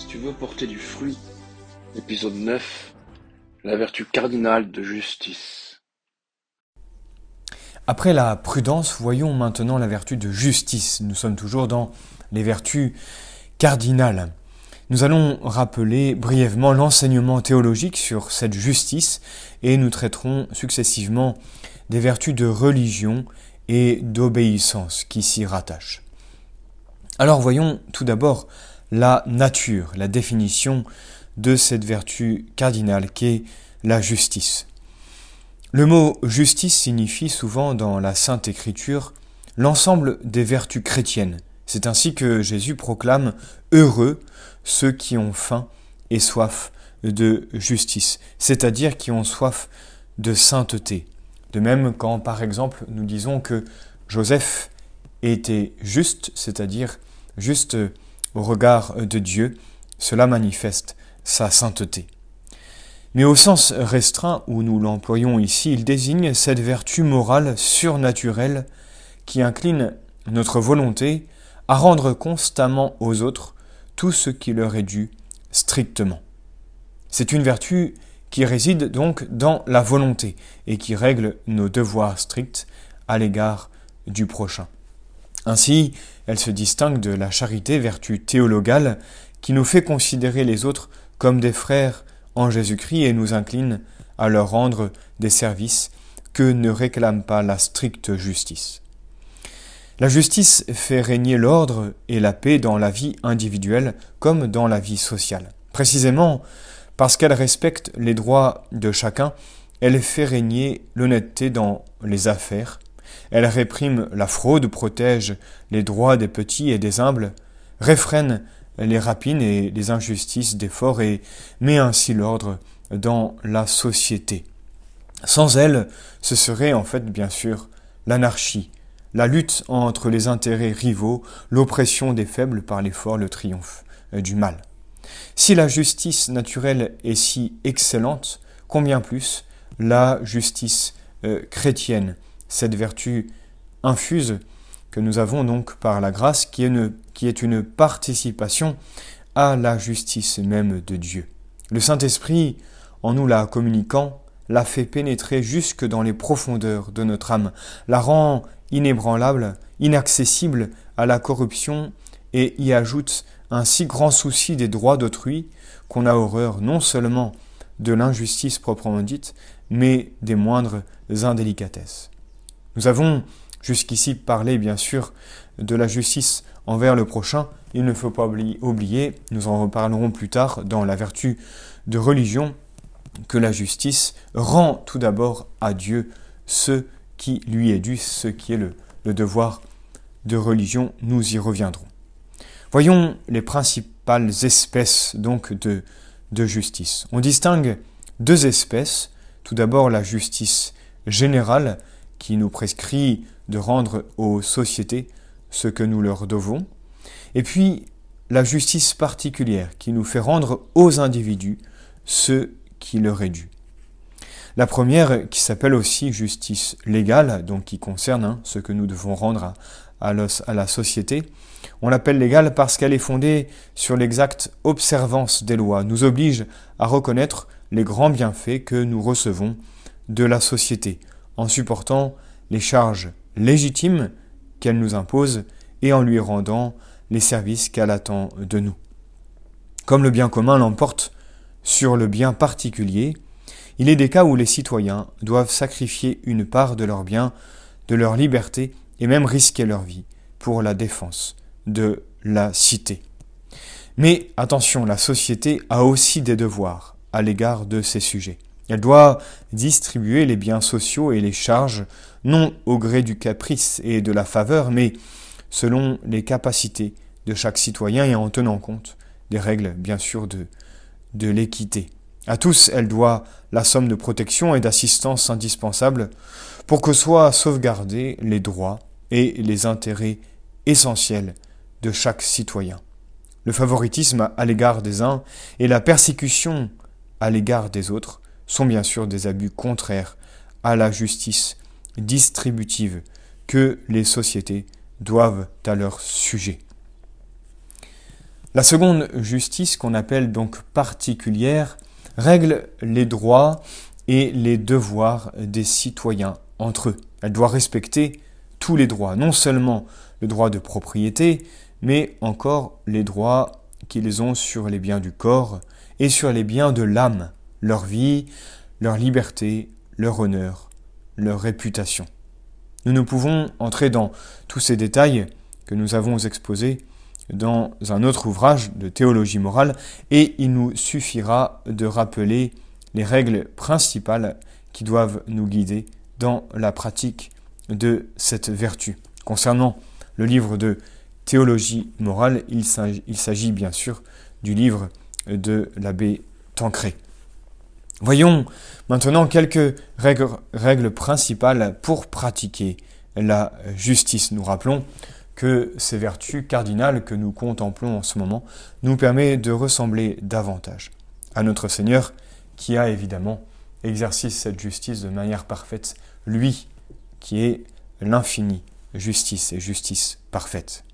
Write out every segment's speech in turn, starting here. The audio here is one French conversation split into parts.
Si tu veux porter du fruit, épisode 9, la vertu cardinale de justice. Après la prudence, voyons maintenant la vertu de justice. Nous sommes toujours dans les vertus cardinales. Nous allons rappeler brièvement l'enseignement théologique sur cette justice et nous traiterons successivement des vertus de religion et d'obéissance qui s'y rattachent. Alors voyons tout d'abord la nature, la définition de cette vertu cardinale qu'est la justice. Le mot justice signifie souvent dans la Sainte Écriture l'ensemble des vertus chrétiennes. C'est ainsi que Jésus proclame Heureux ceux qui ont faim et soif de justice, c'est-à-dire qui ont soif de sainteté. De même quand par exemple nous disons que Joseph était juste, c'est-à-dire juste au regard de Dieu, cela manifeste sa sainteté. Mais au sens restreint où nous l'employons ici, il désigne cette vertu morale surnaturelle qui incline notre volonté à rendre constamment aux autres tout ce qui leur est dû strictement. C'est une vertu qui réside donc dans la volonté et qui règle nos devoirs stricts à l'égard du prochain. Ainsi, elle se distingue de la charité, vertu théologale, qui nous fait considérer les autres comme des frères en Jésus-Christ et nous incline à leur rendre des services que ne réclame pas la stricte justice. La justice fait régner l'ordre et la paix dans la vie individuelle comme dans la vie sociale. Précisément parce qu'elle respecte les droits de chacun, elle fait régner l'honnêteté dans les affaires, elle réprime la fraude, protège les droits des petits et des humbles, réfrène les rapines et les injustices des forts et met ainsi l'ordre dans la société. Sans elle, ce serait en fait bien sûr l'anarchie, la lutte entre les intérêts rivaux, l'oppression des faibles par les forts, le triomphe du mal. Si la justice naturelle est si excellente, combien plus la justice euh, chrétienne cette vertu infuse que nous avons donc par la grâce, qui est une, participation à la justice même de Dieu. Le Saint-Esprit, en nous la communiquant, la fait pénétrer jusque dans les profondeurs de notre âme, la rend inébranlable, inaccessible à la corruption, et y ajoute un si grand souci des droits d'autrui qu'on a horreur non seulement de l'injustice proprement dite, mais des moindres indélicatesses. Nous avons jusqu'ici parlé, bien sûr, de la justice envers le prochain. Il ne faut pas oublier, nous en reparlerons plus tard dans la vertu de religion, que la justice rend tout d'abord à Dieu ce qui lui est dû, ce qui est le, devoir de religion. Nous y reviendrons. Voyons les principales espèces donc de, de justice. On distingue deux espèces. Tout d'abord la justice générale qui nous prescrit de rendre aux sociétés ce que nous leur devons, et puis la justice particulière qui nous fait rendre aux individus ce qui leur est dû. La première, qui s'appelle aussi justice légale, donc qui concerne hein, ce que nous devons rendre à, à la société, on l'appelle légale parce qu'elle est fondée sur l'exacte observance des lois, nous oblige à reconnaître les grands bienfaits que nous recevons de la société, en supportant les charges légitimes qu'elle nous impose et en lui rendant les services qu'elle attend de nous. Comme le bien commun l'emporte sur le bien particulier, il est des cas où les citoyens doivent sacrifier une part de leur bien, de leur liberté et même risquer leur vie pour la défense de la cité. Mais attention, la société a aussi des devoirs à l'égard de ces sujets. Elle doit distribuer les biens sociaux et les charges, non au gré du caprice et de la faveur, mais selon les capacités de chaque citoyen et en tenant compte des règles, bien sûr, de, de l'équité. À tous, elle doit la somme de protection et d'assistance indispensable pour que soient sauvegardés les droits et les intérêts essentiels de chaque citoyen. Le favoritisme à l'égard des uns et la persécution à l'égard des autres sont bien sûr des abus contraires à la justice distributive que les sociétés doivent à leur sujet. La seconde justice, qu'on appelle donc particulière, règle les droits et les devoirs des citoyens entre eux. Elle doit respecter tous les droits, non seulement le droit de propriété, mais encore les droits qu'ils ont sur les biens du corps et sur les biens de l'âme, leur vie, leur liberté, leur honneur, leur réputation. Nous ne pouvons entrer dans tous ces détails que nous avons exposés dans un autre ouvrage de théologie morale et il nous suffira de rappeler les règles principales qui doivent nous guider dans la pratique de cette vertu. Concernant le livre de théologie morale, il s'agit bien sûr du livre de l'abbé Tancré. Voyons maintenant quelques règles, principales pour pratiquer la justice. Nous rappelons que ces vertus cardinales que nous contemplons en ce moment nous permettent de ressembler davantage à notre Seigneur qui a évidemment exercé cette justice de manière parfaite, lui qui est l'infini justice et justice parfaite.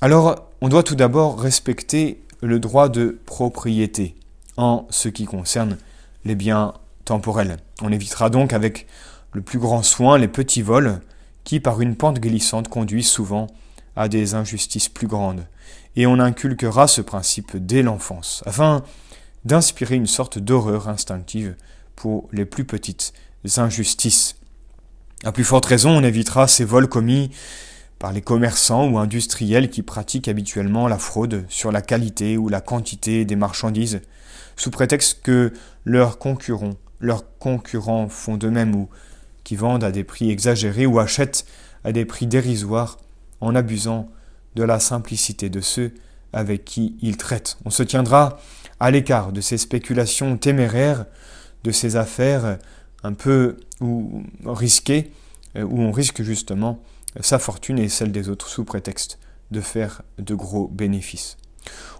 Alors, on doit tout d'abord respecter le droit de propriété en ce qui concerne les biens temporels. On évitera donc avec le plus grand soin les petits vols qui, par une pente glissante, conduisent souvent à des injustices plus grandes. Et on inculquera ce principe dès l'enfance, afin d'inspirer une sorte d'horreur instinctive pour les plus petites injustices. À plus forte raison, on évitera ces vols commis par les commerçants ou industriels qui pratiquent habituellement la fraude sur la qualité ou la quantité des marchandises, sous prétexte que leurs concurrents, leurs concurrents font de même ou qui vendent à des prix exagérés ou achètent à des prix dérisoires en abusant de la simplicité de ceux avec qui ils traitent. On se tiendra à l'écart de ces spéculations téméraires, de ces affaires un peu ou risquées, euh, où on risque justement sa fortune et celle des autres sous prétexte de faire de gros bénéfices.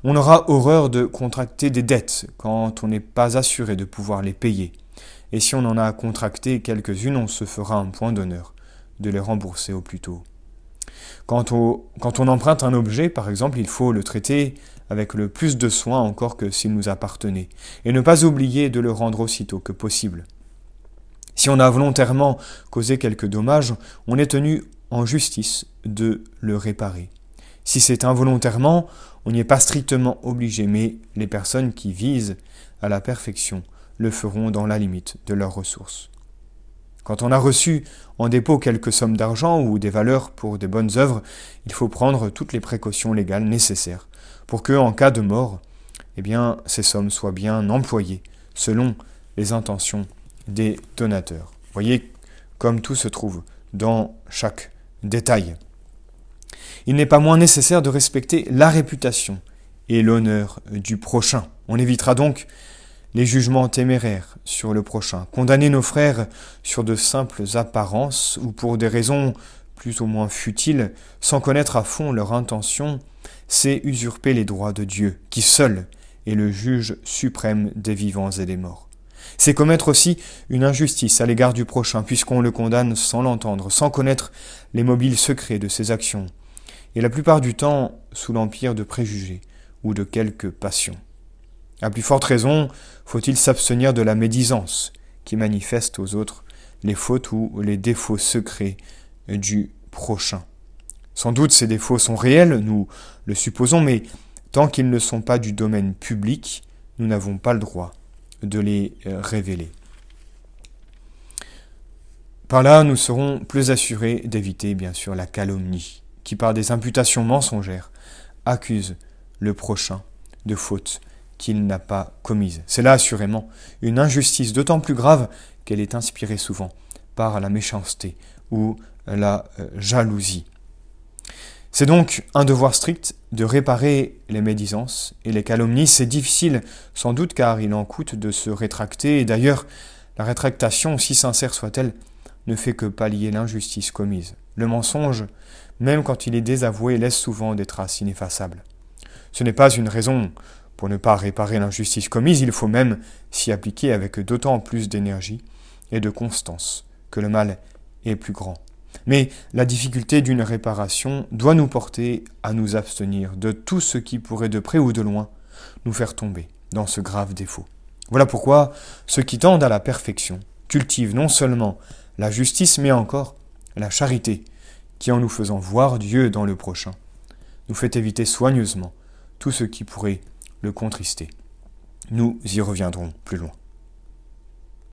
On aura horreur de contracter des dettes quand on n'est pas assuré de pouvoir les payer et si on en a contracté quelques-unes, on se fera un point d'honneur de les rembourser au plus tôt. Quand on, emprunte un objet, par exemple, il faut le traiter avec le plus de soin encore que s'il nous appartenait, et ne pas oublier de le rendre aussitôt que possible. Si on a volontairement causé quelques dommages, on est tenu en justice de le réparer. Si c'est involontairement, on n'y est pas strictement obligé, mais les personnes qui visent à la perfection le feront dans la limite de leurs ressources. Quand on a reçu en dépôt quelques sommes d'argent ou des valeurs pour des bonnes œuvres, il faut prendre toutes les précautions légales nécessaires pour que, en cas de mort, eh bien, ces sommes soient bien employées selon les intentions des donateurs. Voyez comme tout se trouve dans chaque détail. Il n'est pas moins nécessaire de respecter la réputation et l'honneur du prochain. On évitera donc les jugements téméraires sur le prochain, condamner nos frères sur de simples apparences ou pour des raisons plus ou moins futiles, sans connaître à fond leur intention, c'est usurper les droits de Dieu, qui seul est le juge suprême des vivants et des morts. C'est commettre aussi une injustice à l'égard du prochain, puisqu'on le condamne sans l'entendre, sans connaître les mobiles secrets de ses actions, et la plupart du temps sous l'empire de préjugés ou de quelques passions. À plus forte raison, faut-il s'abstenir de la médisance qui manifeste aux autres les fautes ou les défauts secrets du prochain. Sans doute ces défauts sont réels, nous le supposons, mais tant qu'ils ne sont pas du domaine public, nous n'avons pas le droit de les euh, révéler. Par là, nous serons plus assurés d'éviter, bien sûr, la calomnie, qui par des imputations mensongères accuse le prochain de fautes qu'il n'a pas commise. C'est là assurément une injustice d'autant plus grave qu'elle est inspirée souvent par la méchanceté ou la euh, jalousie. C'est donc un devoir strict de réparer les médisances et les calomnies. C'est difficile sans doute car il en coûte de se rétracter et d'ailleurs la rétractation, si sincère soit-elle, ne fait que pallier l'injustice commise. Le mensonge, même quand il est désavoué, laisse souvent des traces ineffaçables. Ce n'est pas une raison pour ne pas réparer l'injustice commise, il faut même s'y appliquer avec d'autant plus d'énergie et de constance que le mal est plus grand. Mais la difficulté d'une réparation doit nous porter à nous abstenir de tout ce qui pourrait de près ou de loin nous faire tomber dans ce grave défaut. Voilà pourquoi ceux qui tendent à la perfection cultivent non seulement la justice, mais encore la charité, qui en nous faisant voir Dieu dans le prochain, nous fait éviter soigneusement tout ce qui pourrait le contrister. Nous y reviendrons plus loin.